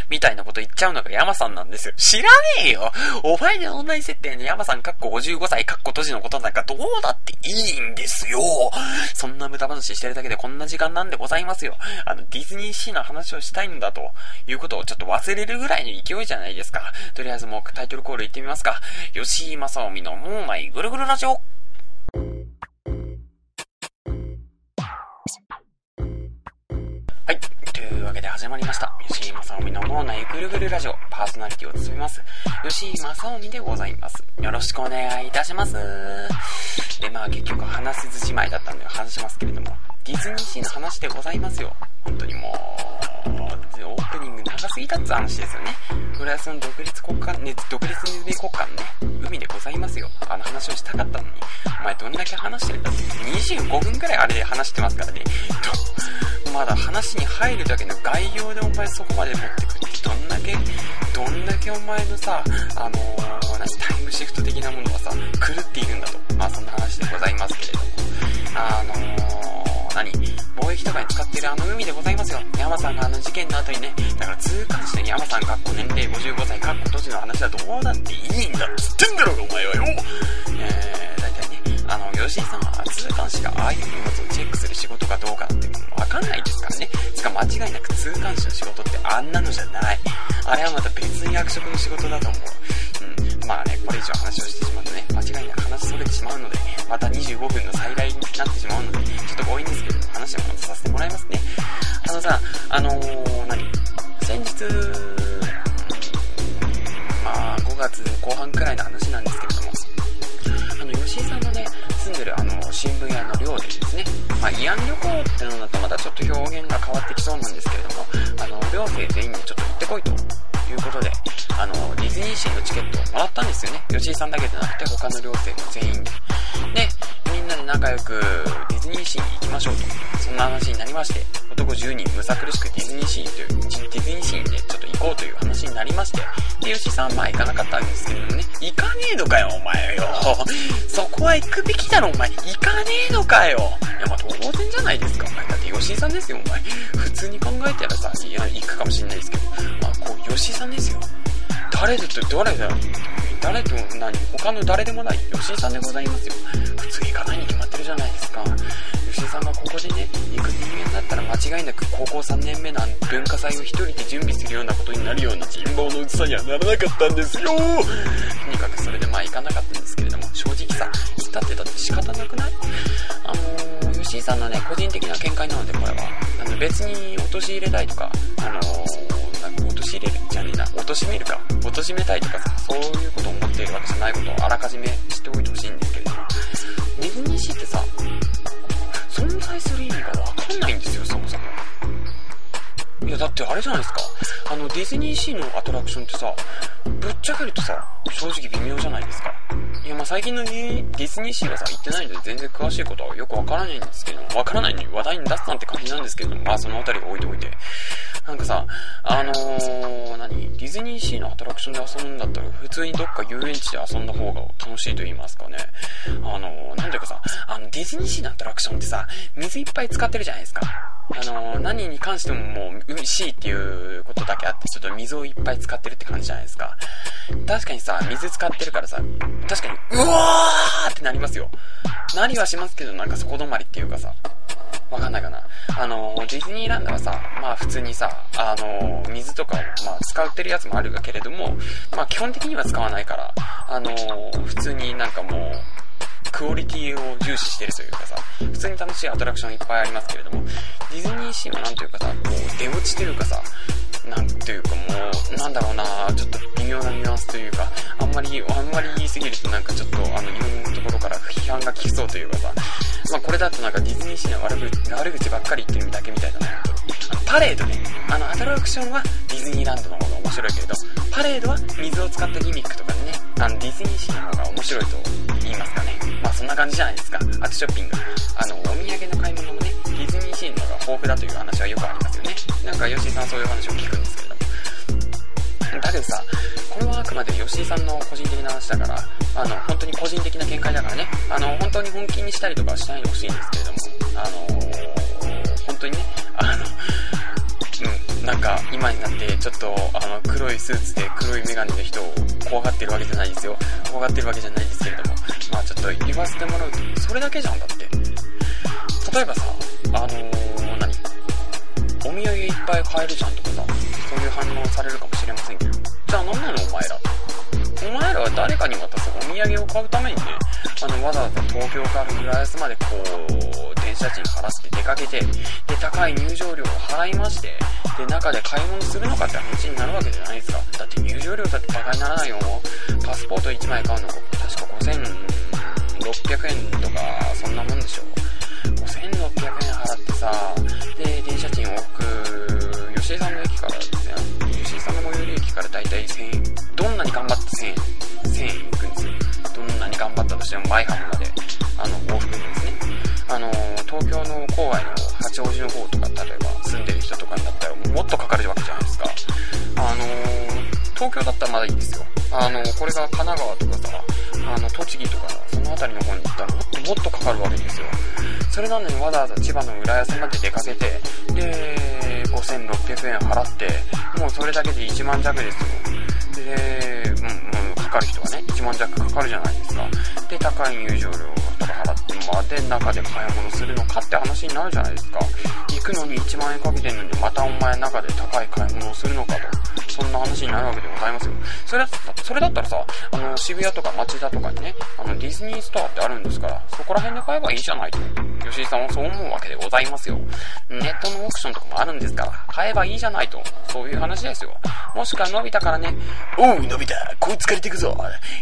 A: みたいなこと言っちゃうのが山さんなんですよ。知らねえよお前のオンライン設定に山さんかっこ55歳かっこ閉じのことなんかどうだっていいんですよそんな無駄話してるだけでこんな時間なんでございますよ。あの、ディズニーシーの話をしたいんだということをちょっと忘れるぐらいの勢いじゃないですか。とりあえずもうタイトルコール行ってみますか。吉井正臣の脳内ぐるぐるラジオけで始まりました。吉井正臣の脳内ぐるぐるラジオパーソナリティを務めます。吉井正臣でございます。よろしくお願いいたします。で、まあ結局話せずじまいだったんで話しますけれども、ディズニーシーの話でございますよ。本当にもう、オープニング長すぎたって話ですよね。フランスの独立国家、ね、独立ネズミ国家のね、海でございますよ。あの話をしたかったのに、お前どんだけ話してるんだって、25分くらいあれで話してますからね。とまだ話に入るだけの概要でお前そこまで持ってくって、どんだけ、どんだけお前のさ、あのー、タイムシフト的なものがさ、狂っているんだと。まあそんな話でございますけれども。あのー、何貿易とかに使ってるあの海でございますよ。山さんがあの事件の後にね、だから通関して山さんかっこ年齢55歳かっこ年の話はどうだっていいんだっつってんだろうがお前はよえー、大体ね、あの、吉井さんは通関士がああいう荷物をチェックする仕事かどうかってわかんないですからね。つか間違いなく通関士の仕事ってあんなのじゃない。あれはまた別に役職の仕事だと思う。うん。まあね、これ以上話をしてしまうとね、てしまうので、また25分の再来になってしまうので、ちょっと強引ですけど、話を戻させてもらいますね。あのさ、あのー、何先日、まあ、5月後半くらいの話なんですけれども、あの、吉井さんのね、住んでるあの、新聞屋の寮でですね、まあ、慰安旅行ってのだとまたちょっと表現が変わってきそうなんですけれども、あの、寮生全員にちょっと行ってこいということで、あの、ディズニーシーのチケットをもらったんですよね。吉井さんだけでなくて他の寮生も全員で。で、みんなで仲良くディズニーシーに行きましょうと。そんな話になりまして、男10人むさ苦しくディズニーシーという、ディズニーシーにね、ちょっと行こうという話になりまして、で、吉井さんはまあ行かなかったんですけれどもね、行かねえのかよ、お前よ。そこは行くべきだろ、お前。行かねえのかよ。いや、まあ当然じゃないですか、お前。だって吉井さんですよ、お前。普通に考えたらさ、いや、行くかもしれないですけど、まあ、こう、吉井さんですよ。誰と、誰だ誰と何？他の誰でもない。吉井さんでございますよ。普通行かないに決まってるじゃないですか。吉井さんがここでね、行く人間だったら間違いなく高校3年目の文化祭を一人で準備するようなことになるような人望の薄さにはならなかったんですよ。とにかくそれでまあ行かなかったんですけれども、正直さ、行ったってだって仕方なくない？あのー、吉井さんのね、個人的な見解なのでこれは、あの別に陥れたいとか、あのー、なんか陥れるじゃねえな、貶めるか、貶めたいとかさ、そういうことを思っているわけじゃないことをあらかじめ知っておいてほしいんですけれども、ディズニーシーってさ、存在する意味がわかんないんですよ、そもそも。いや、だってあれじゃないですか。あの、ディズニーシーのアトラクションってさ、ぶっちゃけるとさ、正直微妙じゃないですか。いや、まあ最近のディズニーシーはさ、行ってないので全然詳しいことはよくわからないんですけども、わからないのに話題に出すなんて感じなんですけども、まあそのあたりを置いておいて。なんかさ、あのー、何ディズニーシーのアトラクションで遊ぶんだったら、普通にどっか遊園地で遊んだ方が楽しいと言いますかね。あのー、なんていうかさ、あの、ディズニーシーのアトラクションってさ、水いっぱい使ってるじゃないですか。あのー、何に関してももう、海しいっていうことだけあって、ちょっと水をいっぱい使ってるって感じじゃないですか。確かにさ、水使ってるからさ、確かに、うわーってなりますよ。なりはしますけど、なんかそこ止まりっていうかさ、わかんないかな。あの、ディズニーランドはさ、まあ普通にさ、あの、水とかを、まあ使ってるやつもあるけれども、まあ基本的には使わないから、あの、普通になんかもう、クオリティを重視してるというかさ、普通に楽しいアトラクションいっぱいありますけれども、ディズニーシーはなんというかさ、こう、出落ちというかさ、なんていうかもう、なんだろうなちょっと微妙なニュアンスというか、あんまり、あんまり言い過ぎるとなんかちょっと、あの、いろんなところから批判が効きそうというかさ、まあこれだとなんかディズニーシーの悪口悪口ばっかり言ってるだけみたいだな、パレードね。あの、アトラクションはディズニーランドの方が面白いけれど、パレードは水を使ったギミックとかでね、あの、ディズニーシーの方が面白いと言いますかね。まあそんな感じじゃないですか。あとショッピング。あの、お土産の買い物もね、ディズニーシーの方が豊富だという話はよくありますよね。なんか吉井さんそういう話を聞くけど。さ、これはあくまで吉井さんの個人的な話だから、あの、本当に個人的な見解だからね、あの、本当に本気にしたりとかしないでほしいんですけれども、あの、本当にね、あの、うん、なんか今になってちょっとあの黒いスーツで黒いメガネの人を怖がってるわけじゃないですよ。怖がってるわけじゃないですけれどもまあちょっと言わせてもらうとそれだけじゃんだって。例えばさあのー、何？お土産いっぱい買えるじゃんとかさそういう反応されるかもしれませんけど。じゃあ何なのお前ら。お前らは誰かに渡すお土産を買うためにねあのわざわざ東京から浦安までこう電車賃払って出かけてで高い入場料を払いましてで中で買い物するのかって話になるわけじゃないですか。だって入場料だってバカにならないよパスポート1枚買うの確か5600円とかそんなもんでしょ。5600円払ってさで電車賃往復吉井さんのから大体1000円。どんなに頑張って1000円1000円行くんですよ。どんなに頑張ったとしても舞浜まで。あの往復でですね。あの東京の郊外の八王子の方とか例えば住んでる人とかになったらもっとかかるわけじゃないですか。あの東京だったらまだいいんですよ。あのこれが神奈川とかさあの栃木とかその辺りの方に行ったらもっともっとかかるわけですよ。それなのにわざわざ千葉の浦安まで出かけてで5600円払ってもうそれだけで1万弱ですよ。で、うん、うん、かかる人はね1万弱かかるじゃないですか。で高い入場料とか払ってまで中で買い物するのかって話になるじゃないですか。行くのに1万円かけてんのにまたお前中で高い買い物をするのかと。そんな話になるわけでございますよそれだそれだったらさあの渋谷とか町田とかにねあのディズニーストアってあるんですからそこら辺で買えばいいじゃないと吉井さんはそう思うわけでございますよネットのオークションとかもあるんですから買えばいいじゃないとそういう話ですよもしくはのび太からね
B: おう、のび太、こいつ借りてくぞ。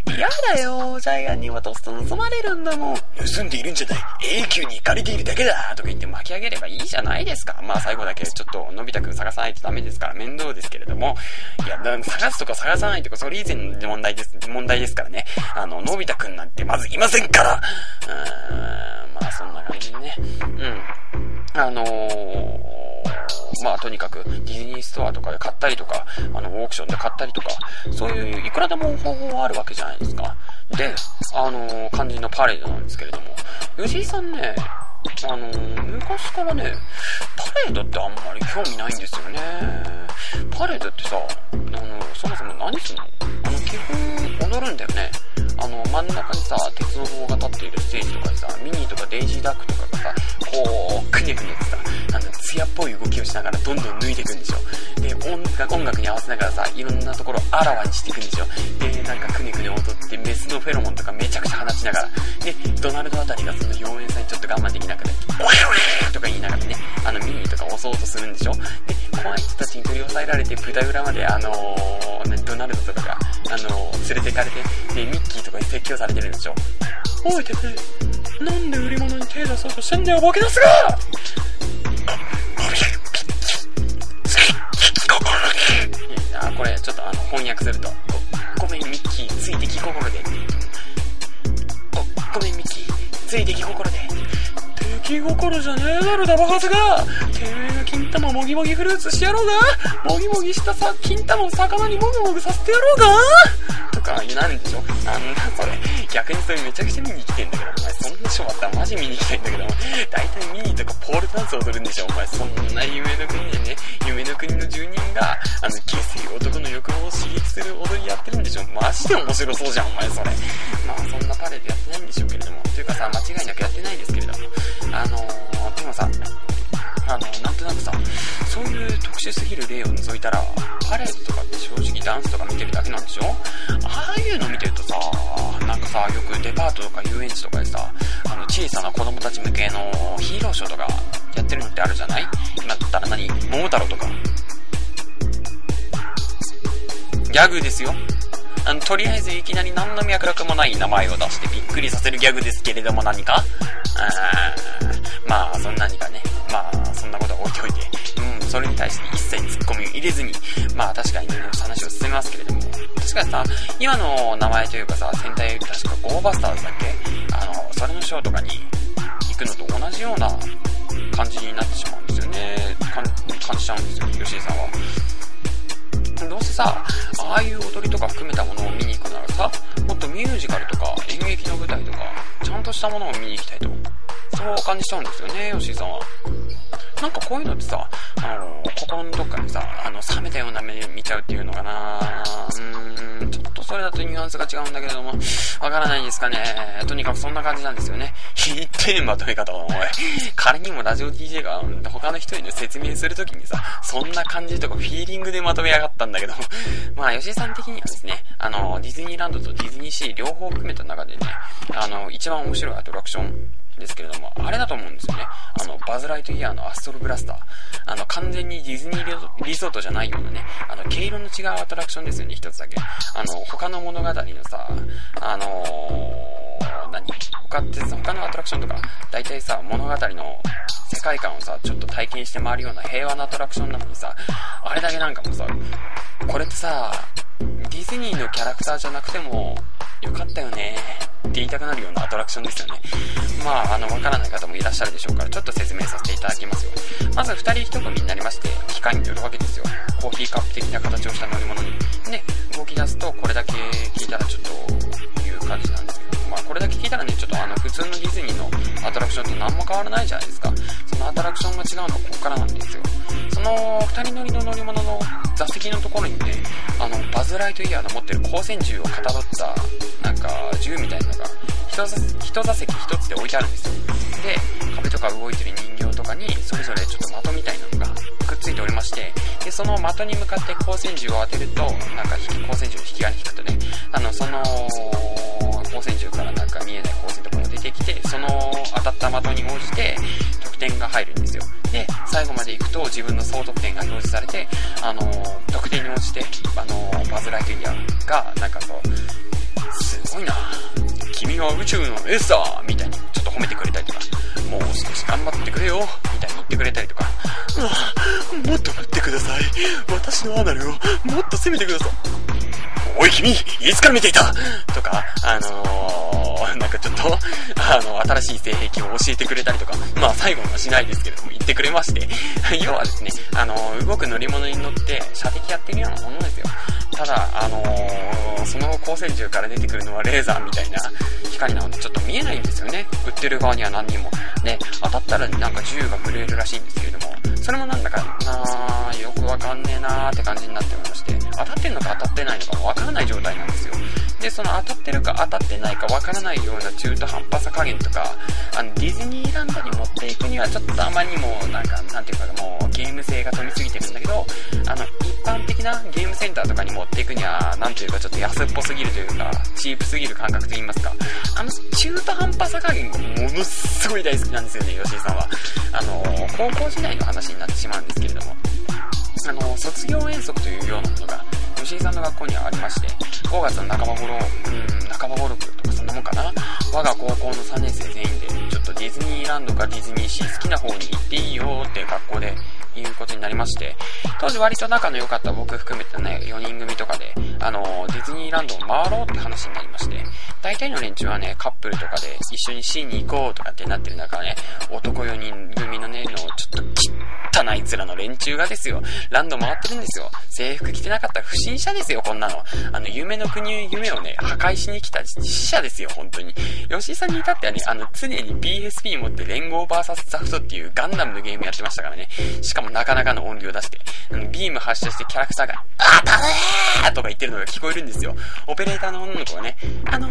A: 嫌だよジャイアンに渡すと盗まれるんだもん
B: 盗んでいるんじゃない。永久に借りているだけだ。
A: とか言って巻き上げればいいじゃないですか。まあ最後だけちょっとのび太くん探さないとダメですから面倒ですけれども、いや、探すとか探さないとかそれ以前の問題です、問題ですからね。あの、のび太くんなんてまずいませんから。うーん、まあそんな感じでね。うん。あのー、まあとにかくディズニーストアとかで買ったりとか、あの、オークションで買ったりとか、そういういくらでも方法はあるわけじゃないですか。で、あのー、肝心のパレードなんですけれども、吉井さんね、あの、昔からね、パレードってあんまり興味ないんですよね。パレードってさ、あの、そもそも何すんの？あの、基本踊るんだよね。あの、真ん中にさ、鉄の棒が立っているステージとかでさ、ミニーとかデイジーダックとかがさ、こう、くねくねってさ、あの、艶っぽい動きをしながらどんどん脱いでいくんでしょ。で、音楽、音楽に合わせながらさ、いろんなところをあらわにしていくんでしょ。で、なんかくねくね踊って、メスのフェロモンとかめちゃくちゃ放ちながら、で、ドナルドあたりがその妖艶さにちょっと我慢できなくて、おいおいとか言いながらね、あの、ミニーとか押そうとするんでしょ。で、怖い人たちに取り押さえられて、舞台裏まで、あのー、ドナルドとかが、あのー、連れてかれて、で、ミッキーとかに説教されてるんでしょ。おいてて、なんで売り物に手出そうとしてんだよ、ボケ出すが。あ、これ、ちょっとあの、翻訳すると、ご、ごめん、ミッキー、ついてき心で。お、ごめん、ミッキー、ついてき心で。出来心じゃねえだろ、ダバハズが。てめえが金玉もぎもぎフルーツしてやろうが。もぎもぎしたさ、金玉を魚にもぐもぐさせてやろうが。か、なるんでしょなんだそれ。逆にそれめちゃくちゃ見に来てんだけど、お前そんなショーあったらマジ見に来てんだけど、大体ミニとかポールダンス踊るんでしょお前そんな夢の国でね、夢の国の住人が、あの、下水男の欲望を刺激する踊りやってるんでしょマジで面白そうじゃん、お前それ。まあそんなパレードやってないんでしょうけれども。というかさ、間違いなくやってないですけれども。あのー、でもさ、あの、なんとなくさ、そういう特殊すぎる例を除いたら、パレードとかって正直ダンスとか見てるだけなんでしょ？ああいうの見てるとさ、なんかさ、よくデパートとか遊園地とかでさ、あの、小さな子供たち向けのヒーローショーとかやってるのってあるじゃない？今だったら何？桃太郎とか。ギャグですよ。あの、とりあえずいきなり何の脈絡もない名前を出してびっくりさせるギャグですけれども何か？あーまあ、そんなにかね。まあ、そんなことは置いておいて。うん、それに対して一切ツッコミを入れずに、まあ確かにね、話を進めますけれども。確かにさ、今の名前というかさ、戦隊、確かゴーバスターズだっけ？あの、それのショーとかに行くのと同じような感じになってしまうんですよね。感じちゃうんですよ、吉井さんは。どうせさ、ああいう踊りとか含めたものを見に行くならさ、もっとミュージカルとか演劇の舞台とか、ちゃんとしたものを見に行きたいと。そう感じちゃうんですよね、吉井さんは。なんかこういうのってさ、あの、心のどっかでさ、あの、冷めたような目で見ちゃうっていうのかなうーん、ちょっとそれだとニュアンスが違うんだけれども、わからないんですかね。とにかくそんな感じなんですよね。ひってまとめ方を、おい。仮にもラジオ DJ が他の人に説明するときにさ、そんな感じとかフィーリングでまとめやがったんだけど、まあ、吉井さん的にはですね、あの、ディズニーランドとディズニーシー両方含めた中でね、あの、一番面白いアトラクションですけれども、あれだと思うんですよね。あの、バズ・ライトイヤーのアストロブラスター。あの、完全にディズニーリゾートじゃないようなね、あの、毛色の違うアトラクションですよね、一つだけ。あの、他の物語のさ、あのー、何？他ってさ、他のアトラクションとか、大体さ、物語の世界観をさ、ちょっと体験して回るような平和なアトラクションなのにさ、あれだけなんかもさ、これってさ、ディズニーのキャラクターじゃなくても、よかったよねって言いたくなるようなアトラクションですよね。まあ、あの、わからない方もいらっしゃるでしょうから、ちょっと説明させていただきますよ。まず、2人1組になりまして、機械に乗るわけですよ。コーヒーカップ的な形をした乗り物に。で、動き出すと、これだけ聞いたらちょっと、いう感じなんですけど、まあ、これだけ聞いたらね、ちょっとあの、普通のディズニーのアトラクションと何も変わらないじゃないですか。そのアトラクションが違うのはここからなんですよ。その、二人乗りの乗り物の座席のところにね、あの、バズ・ライトイヤーの持ってる光線銃をかたどった、なんか、銃みたいなのが、一座席一つで置いてあるんですよ。で、壁とか動いてる人形とかに、それぞれちょっと的みたいなのがくっついておりまして、で、その的に向かって光線銃を当てると、なんか、光線銃の引き金引くとね、あの、その、光線銃からなんか見えない光線とかが出てきて、その当たった的に応じて、得点が入るんですよ。で、最後まで行くと自分の総得点が表示されて、あのー、得点に応じて、あのー、バズ・ライトイヤーが、なんかこう、すごいな君は宇宙のエースだみたいにちょっと褒めてくれたりとか、もう少し頑張ってくれよみたいに言ってくれたりとか、
B: ああもっと待ってください。私のアナルをもっと攻めてください。
C: おい君、いつから見ていた？
A: とか、あのー、なんかちょっと、あの、新しい性癖を教えてくれたりとか、まあ最後にはしないですけれども、言ってくれまして、要はですね、あのー、動く乗り物に乗って射的やってるようなものですよ。ただ、あのー、その光線銃から出てくるのはレーザーみたいな光なのでちょっと見えないんですよね。売ってる側には何にも。で、当たったらなんか銃が震えるらしいんですけれども、それもなんだかなよくわかんねえなーって感じになっておりまして、当たってんのか当たってないのかもわからない状態なんですよ。で、その当たってるか当たってないかわからないような中途半端さ加減とか、あの、ディズニーランドに持っていくにはちょっとあまりにも、なんか、なんていうかもう、ゲーム性が飛びすぎてるんだけど、あの、一般的なゲームセンターとかに持っていくには、なんていうかちょっと安っぽすぎるというか、チープすぎる感覚と言いますか、あの、中途半端さ加減がものすごい大好きなんですよね、吉井さんは。あの、高校時代の話になってしまうんですけれども、あの、卒業遠足というようなものが、吉井さんの学校にはありまして、5月の半ば頃、うん、半ば頃とかそんなもんかな。我が高校の3年生全員で、ちょっとディズニーランドかディズニーシー好きな方に行っていいよっていう学校でいうことになりまして、当時割と仲の良かった僕含めてね、4人組とかで、あの、ディズニーランドを回ろうって話になりまして、大体の連中はね、カップルとかで一緒にシーに行こうとかってなってる中ね、男4人組のね、のちょっと汚い面の連中がですよ、ランド回ってるんですよ。制服着てなかったら不審者ですよ、こんなの。あの、夢の国、夢をね、破壊しに来た死者ですよ、本当に。吉井さんに至ってはね、あの、常に PSP 持って連合 VS ザフトっていうガンダムのゲームやってましたからね。しかもなかなかの音量出して、あのビーム発射してキャラクターが、あたねーとか言ってるのが聞こえるんですよ。オペレーターの女の子がね、あの、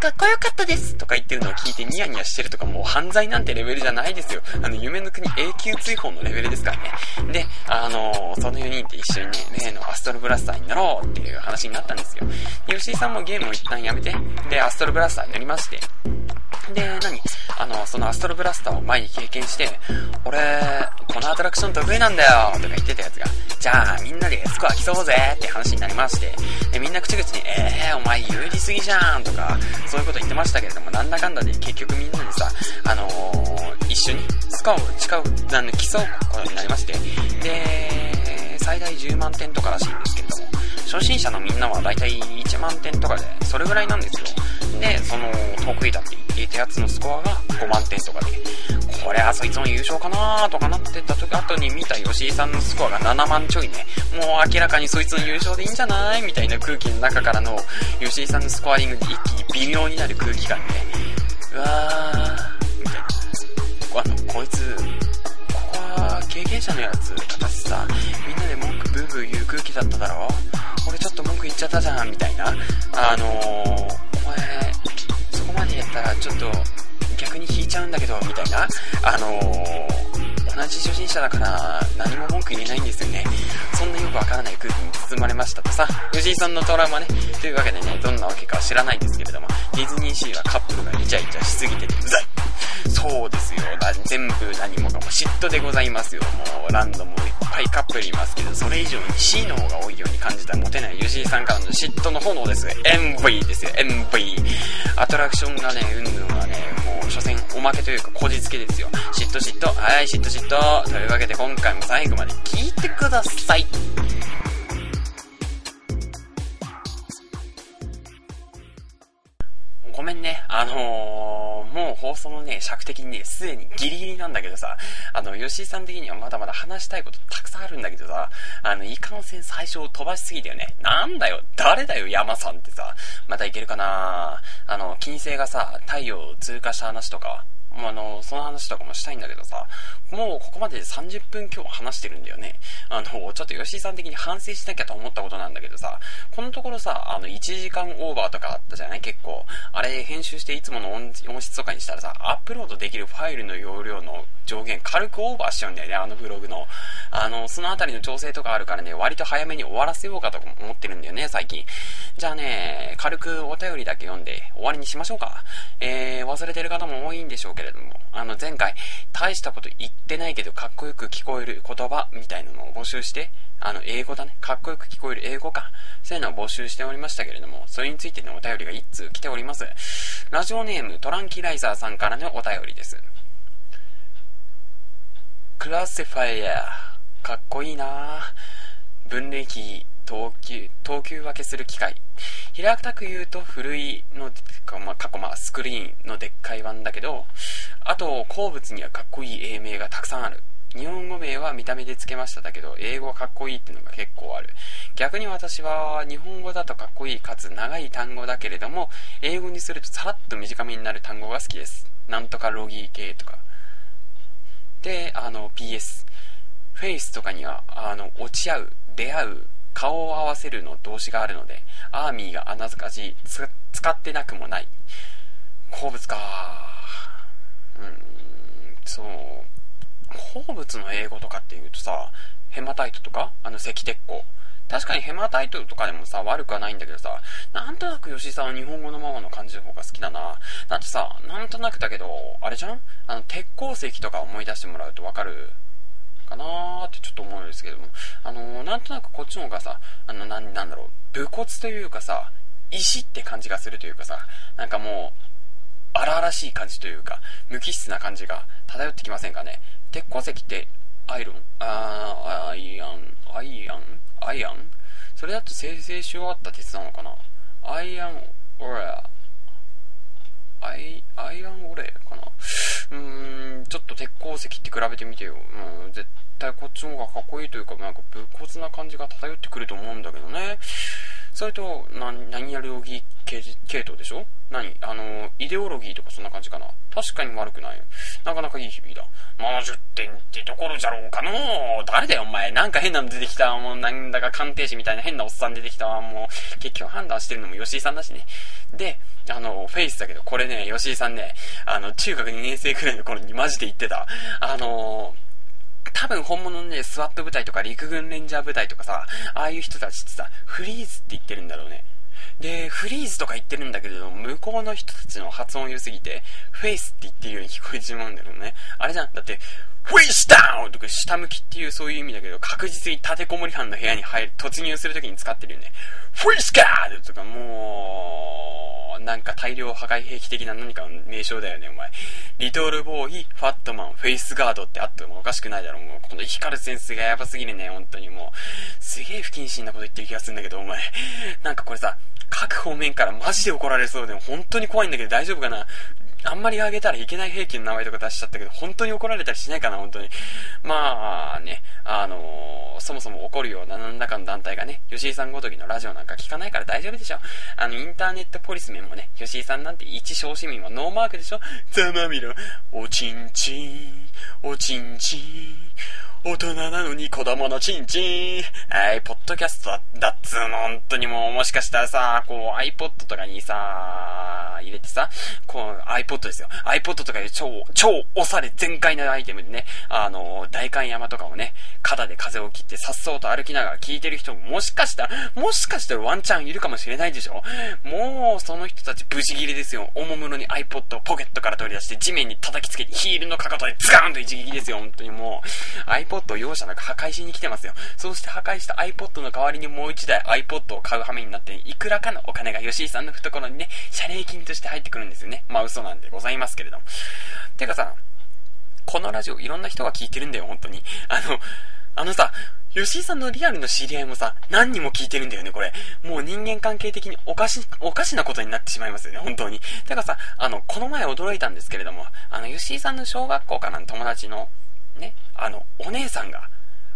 A: かっこよかったですとか言ってるのを聞いてニヤニヤしてるとかもう犯罪なんてレベルじゃないですよ。あの、夢の国永久追放のレベルですからね。で、あのー、その4人で一緒にね、例のアストロブラスターに乗ろうっていう話になったんですよ。吉井さんもゲームを一旦やめて、で、アストロブラスターに乗りまして、で、何？あの、そのアストロブラスターを前に経験して、俺、このアトラクション得意なんだよとか言ってたやつが、じゃあみんなでスコア競おうぜって話になりまして、で、みんな口々に、えー、お前有利すぎじゃんとか、そういうこと言ってましたけれども、なんだかんだで結局みんなでさ、あのー、一緒に？スコアを誓う、あの、競うことになりまして、で、最大10万点とからしいんですけれども、初心者のみんなはだいたい1万点とかで、それぐらいなんですよ。で、その、得意だって言っていたやつのスコアが5万点とかで、これはそいつの優勝かなーとかなってた時後に見た吉井さんのスコアが7万ちょいね、もう明らかにそいつの優勝でいいんじゃないみたいな空気の中からの吉井さんのスコアリングで一気に微妙になる空気感で、うわー、あの、こいつ、ここは経験者のやつ。形さみんなで文句ブーブー言う空気だっただろ俺ちょっと文句言っちゃったじゃんみたいな。あのー、お前そこまでやったらちょっと逆に引いちゃうんだけどみたいな。あのー、同じ初心者だから何も文句言えないんですよねそんなよくわからない空気に包まれましたとさ藤井さんのトラウマねというわけでねどんなわけかは知らないんですけれどもディズニーシーはカップルがイチャイチャしすぎててうざいそうですよ。全部何もかも嫉妬でございますよ。もうランドもいっぱいカップルいますけど、それ以上に C の方が多いように感じたモテないユジーさんからの嫉妬の炎です。MV ですよ、MV。アトラクションがね、うんぬんはね、もう、所詮おまけというか、こじつけですよ。嫉妬嫉妬、はい、嫉妬嫉妬。というわけで今回も最後まで聞いてください。ごめんね。あのー、もう放送のね、尺的にね、すでにギリギリなんだけどさ、あの、吉井さん的にはまだまだ話したいことたくさんあるんだけどさ、あの、いかんせん最初を飛ばしすぎたよね。なんだよ、誰だよ、山さんってさ、またいけるかなあの、金星がさ、太陽を通過した話とか、あの、その話とかもしたいんだけどさ、もうここまでで30分今日話してるんだよね。あの、ちょっと吉井さん的に反省しなきゃと思ったことなんだけどさ、このところさ、あの、1時間オーバーとかあったじゃない？結構。あれ、編集していつもの音質とかにしたらさ、アップロードできるファイルの容量の上限軽くオーバーしちゃうんだよね、あのブログの。あの、そのあたりの調整とかあるからね、割と早めに終わらせようかと思ってるんだよね、最近。じゃあね、軽くお便りだけ読んで終わりにしましょうか。えー、忘れてる方も多いんでしょうけどれども、あの、前回、大したこと言ってないけどかっこよく聞こえる言葉みたいなのを募集して、あの、英語だね。かっこよく聞こえる英語か。そういうのを募集しておりましたけれども、それについてのお便りが1通来ております。ラジオネームトランキライザーさんからのお便りです。クラシファイヤー。かっこいいな分類器、等級、等級分けする機械。平たく言うと古いの、まあ、過去まあスクリーンのでっかい版だけど、あと鉱物にはかっこいい英名がたくさんある。日本語名は見た目で付けましただけど、英語はかっこいいってのが結構ある。逆に私は日本語だとかっこいいかつ長い単語だけれども、英語にするとさらっと短めになる単語が好きです。なんとかロギー系とか。で、あの PS。フェイスとかには、あの、落ち合う、出会う、顔を合わせるの動詞があるので、アーミーが穴ずかし、使ってなくもない。鉱物かうん、そう。鉱物の英語とかっていうとさ、ヘマタイトとか？あの赤鉄鋼。確かにヘマタイトとかでもさ、悪くはないんだけどさ、なんとなく吉井さんは日本語のままの感じの方が好きだな。だってさ、なんとなくだけど、あれじゃん？あの、鉄鉱石とか思い出してもらうとわかる？かなーってちょっと思うんですけども、あのー、なんとなくこっちの方がさ、あの、な、なんだろう、武骨というかさ、石って感じがするというかさ、なんかもう、荒々しい感じというか、無機質な感じが漂ってきませんかね？鉄鉱石ってアイロンあー、アイアン、アイアン？アイアン？それだと生成し終わった鉄なのかな？アイアン、オレアイ、アイランオレかなうーん、ちょっと鉄鉱石って比べてみてよ。うん、絶対こっちの方がかっこいいというか、なんか武骨な感じが漂ってくると思うんだけどね。それと、な、何やロギー系系統でしょ？何？あの、イデオロギーとかそんな感じかな確かに悪くない。なかなかいい響きだ。70点ってところじゃろうかの誰だよお前。なんか変なの出てきた。もうなんだか鑑定士みたいな変なおっさん出てきたわ。もう、結局判断してるのも吉井さんだしね。で、あの、 face だけど、これね、吉井さんね、あの、中学2年生くらいの頃にマジで言ってた。あの多分本物のね、 SWAT部隊とか陸軍レンジャー部隊とかさ、ああいう人たちってさ、フリーズって言ってるんだろうね。で、 freeze とか言ってるんだけれど、向こうの人たちの発音良すぎて、 face って言ってるように聞こえてしまうんだろうね。あれじゃん。だって、 face down とか下向きっていうそういう意味だけど、確実に立てこもり犯の部屋に入る、突入するときに使ってるよね。フェイスガードとかもう、なんか大量破壊兵器的な何かの名称だよね、お前。リトルボーイ、ファットマン、フェイスガードってあってもおかしくないだろ、もう。この光るセンスがやばすぎるね、本当にもう。すげえ不謹慎なこと言ってる気がするんだけど、お前。なんかこれさ、各方面からマジで怒られそうで、本当に怖いんだけど大丈夫かな？あんまりあげたらいけない兵器の名前とか出しちゃったけど、本当に怒られたりしないかな、本当に。まあね、あのー、そもそも怒るような何らかの団体がね、吉井さんごときのラジオなんか聞かないから大丈夫でしょ。あの、インターネットポリスメンもね、吉井さんなんて一小市民はノーマークでしょ。ざまみろ、おちんちん、おちんちん、
B: 大人なのに子供のチンチン。
A: はい、ポッドキャストだだっつうの、本当にもう、もしかしたらさ、こう iPod とかにさ、入れてさ、こう iPod ですよ。iPod とかで超、超押され全開なアイテムでね、あの、大観山とかをね、肩で風を切ってさっそうと歩きながら聞いてる人ももしかしたら、もしかしたらワンチャンいるかもしれないでしょ？もう、その人たち無事切れですよ。おもむろに iPod をポケットから取り出して地面に叩きつけてヒールのかかとでズガーンと一撃ですよ、本当にもう。iPod を容赦なく破壊しに来てますよ。そうして破壊した iPod の代わりにもう一台 iPod を買う羽目になって、いくらかのお金が吉井さんの懐にね、謝礼金として入ってくるんですよね。まあ嘘なんでございますけれども。てかさ、このラジオいろんな人が聞いてるんだよ、本当に。あの、あのさ、吉井さんのリアルの知り合いもさ、何人も聞いてるんだよね、これ。もう人間関係的におかし、おかしなことになってしまいますよね、本当に。てかさ、あの、この前驚いたんですけれども、あの、吉井さんの小学校からの友達の、ね、あの、お姉さんが、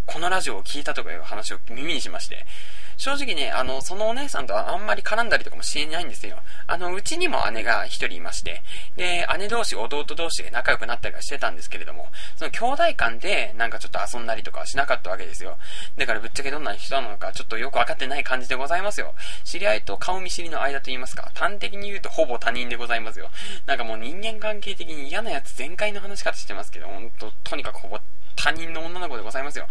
A: このラジオを聞いたとかいう話を耳にしまして、正直ね、あの、そのお姉さんとはあんまり絡んだりとかもしていないんですよ。あの、うちにも姉が一人いまして、で、姉同士、弟同士で仲良くなったりはしてたんですけれども、その兄弟間でなんかちょっと遊んだりとかはしなかったわけですよ。だからぶっちゃけどんな人なのかちょっとよくわかってない感じでございますよ。知り合いと顔見知りの間と言いますか、端的に言うとほぼ他人でございますよ。なんかもう人間関係的に嫌なやつ全開の話し方してますけど、ほんと、とにかくほぼ他人の女の子でございますよ。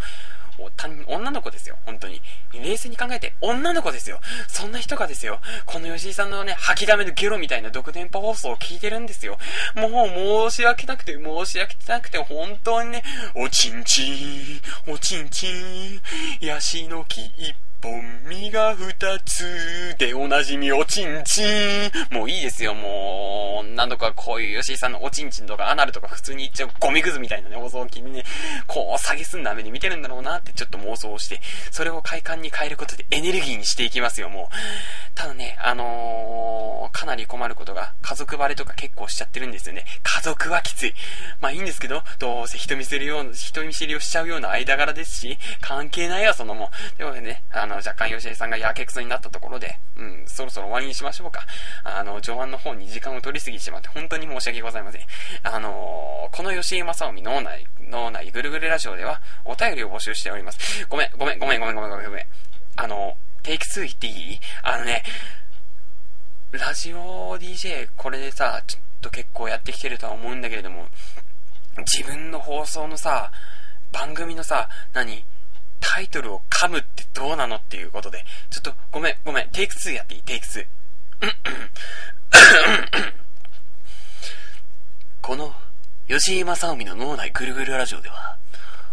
A: もう女の子ですよ、本当に。冷静に考えて、女の子ですよ。そんな人がですよ、この吉井さんのね、吐きだめのゲロみたいな独電波放送を聞いてるんですよ。もう申し訳なくて、申し訳なくて、本当にね、おちんちん、おちんちん、ヤシの木一本、実が二つでおなじみおちんちん。もういいですよ、もう。何度かこういう吉井さんのおちんちんとかアナルとか普通に言っちゃうゴミくずみたいなね、放送を聞いてね、こう、下げすんだ目で見てるんだろうなってちょっと妄想をして、それを快感に変えることでエネルギーにしていきますよ、もう。ただね、あのー、かなり困ることが、家族バレとか結構しちゃってるんですよね。家族はきつい。まあいいんですけど、どうせ人見せるような、人見知りをしちゃうような間柄ですし、関係ないわ、そのもん。ということでね、あの、の若干吉井さんがやけくそになったところで、うん、そろそろ終わりにしましょうか。あの、序盤の方に時間を取りすぎてしまって、本当に申し訳ございません。あのー、この吉井正臣脳内、脳内ぐるぐるラジオでは、お便りを募集しております。ごめん、ごめん、ごめん、ごめん、ごめん、ごめん、ごめん。あの、テイク2言っていい？あのね、ラジオ DJ これでさ、ちょっと結構やってきてるとは思うんだけれども、自分の放送のさ、番組のさ、何？タイトルを噛むってどうなのっていうことで、ちょっとごめん、ごめん、テイク2やっていい？テイク2。この、吉井正臣の脳内ぐるぐるラジオでは、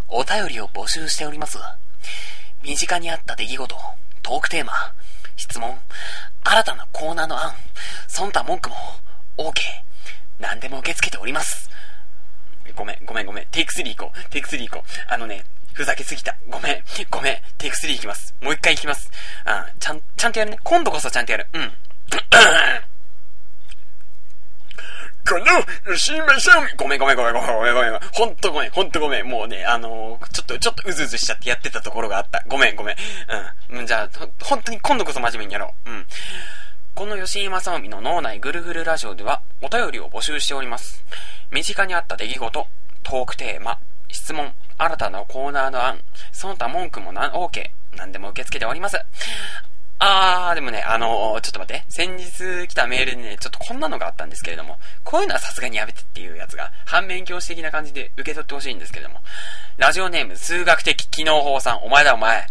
A: お便りを募集しております。身近にあった出来事、トークテーマ、質問、新たなコーナーの案、忖度文句も、OK。何でも受け付けております。ごめん、ごめん、ごめん。テイク3行こう。テイク3行こう。あのね、ふざけすぎた。ごめん、ごめん。テイク3行きます。もう一回行きます。あちゃん、ちゃんとやるね。今度こそちゃんとやる。うん。この、吉井正臣ごめんごめんごめんごめんごめんごめん。ほんとごめん、ほんとごめん。もうね、あのー、ちょっと、ちょっとうずうずしちゃってやってたところがあった。ごめんごめん。うん。じゃあ、ほ本当に今度こそ真面目にやろう。うん。この吉井正臣の脳内ぐるぐるラジオではお便りを募集しております。身近にあった出来事、トークテーマ、質問、新たなコーナーの案、その他文句もな、OK。何でも受け付けております。あー、でもね、あのー、ちょっと待って。先日来たメールでね、ちょっとこんなのがあったんですけれども、こういうのはさすがにやめてっていうやつが、反面教師的な感じで受け取ってほしいんですけれども、ラジオネーム、数学的機能法さん、お前だお前。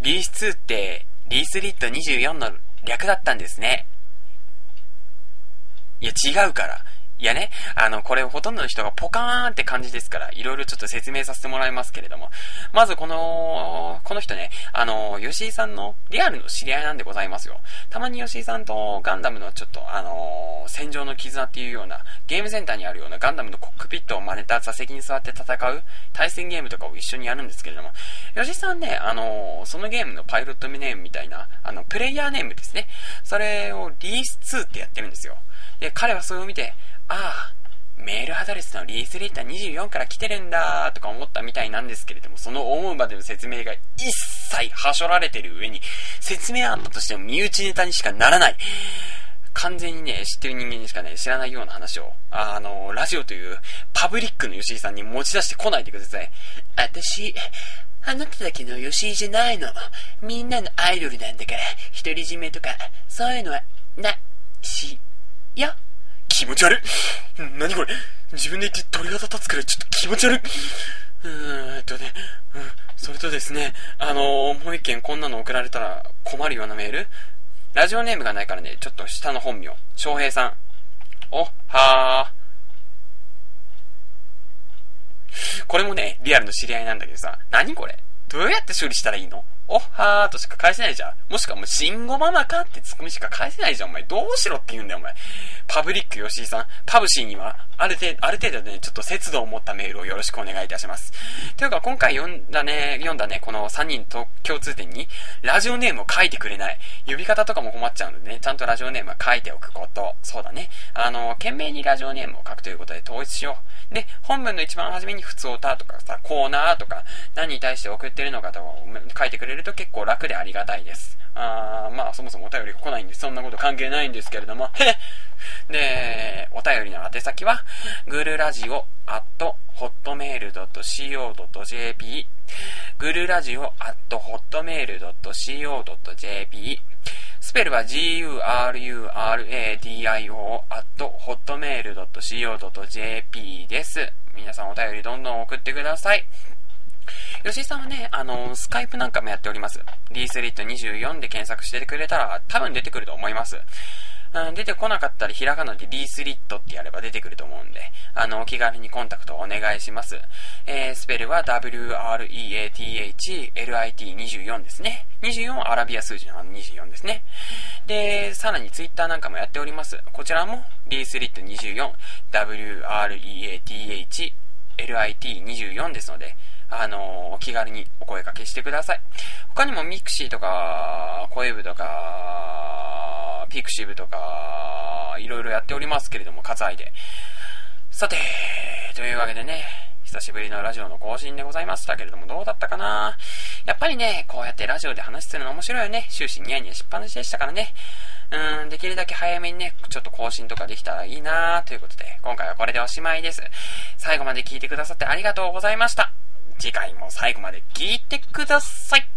A: リース2って、リースリット24の略だったんですね。いや、違うから。いやね、あの、これほとんどの人がポカーンって感じですから、いろいろちょっと説明させてもらいますけれども。まずこの、この人ね、あの、吉井さんのリアルの知り合いなんでございますよ。たまに吉井さんとガンダムのちょっと、あの、戦場の絆っていうような、ゲームセンターにあるようなガンダムのコックピットを真似た座席に座って戦う対戦ゲームとかを一緒にやるんですけれども、吉井さんね、あの、そのゲームのパイロットネームみたいな、あの、プレイヤーネームですね。それをリース2ってやってるんですよ。で、彼はそれを見て、ああ、メールアドレスのリースリーター24から来てるんだとか思ったみたいなんですけれども、その思うまでの説明が一切はしょられてる上に、説明あったとしても身内ネタにしかならない。完全にね、知ってる人間にしかね、知らないような話を、あの、ラジオというパブリックの吉井さんに持ち出してこないでください。
B: 私、あなただけの吉井じゃないの。みんなのアイドルなんだから、独り占めとか、そういうのは、な、し、よ。
A: 気持ち悪い。何これ。自分で言って鳥肌立つくらいちょっと気持ち悪い。うーんとね、うん、それとですね、あのー、もう一件こんなの送られたら困るようなメール。ラジオネームがないからね、ちょっと下の本名、翔平さん。お、はー。これもね、リアルの知り合いなんだけどさ、何これ。どうやって処理したらいいの？おっはーとしか返せないじゃん。もしくはもう、慎吾ママかってツッコミしか返せないじゃん、お前。どうしろって言うんだよ、お前。パブリック吉井さん。パブシーには、ある程度、ある程度ね、ちょっと節度を持ったメールをよろしくお願いいたします。というか、今回読んだね、読んだね、この3人と共通点に、ラジオネームを書いてくれない。呼び方とかも困っちゃうのでね、ちゃんとラジオネームは書いておくこと。そうだね。あの、懸命にラジオネームを書くということで統一しよう。で、本文の一番初めに普通歌とかさ、コーナーとか、何に対して送ってるのかとか書いてくれると結構楽でありがたいです。あーまあ、そもそもお便りが来ないんで、そんなこと関係ないんですけれども、へで、お便りの宛先は、グルラジオアットホットメール .co.jp グルラジオアットホットメール .co.jp スペルは gururadio アットホットメール .co.jp です。皆さんお便りどんどん送ってください。吉井さんはね、あの、スカイプなんかもやっております。d スリット24で検索してくれたら多分出てくると思います。うん、出てこなかったらひらがなで d スリットってやれば出てくると思うんで、あの、お気軽にコンタクトをお願いします。えー、スペルは WREATHLIT24 ですね。24アラビア数字の24ですね。で、さらにツイッターなんかもやっております。こちらも d スリット24 WREATHLIT24 ですので、あのお気軽にお声掛けしてください。他にもミクシーとか、こえ部とか、ピクシブとか、いろいろやっておりますけれども、割愛で。さて、というわけでね、久しぶりのラジオの更新でございましたけれども、どうだったかな？やっぱりね、こうやってラジオで話するの面白いよね。終始ニヤニヤしっぱなしでしたからね。うーん、できるだけ早めにね、ちょっと更新とかできたらいいなということで、今回はこれでおしまいです。最後まで聞いてくださってありがとうございました。次回も最後まで聞いてください。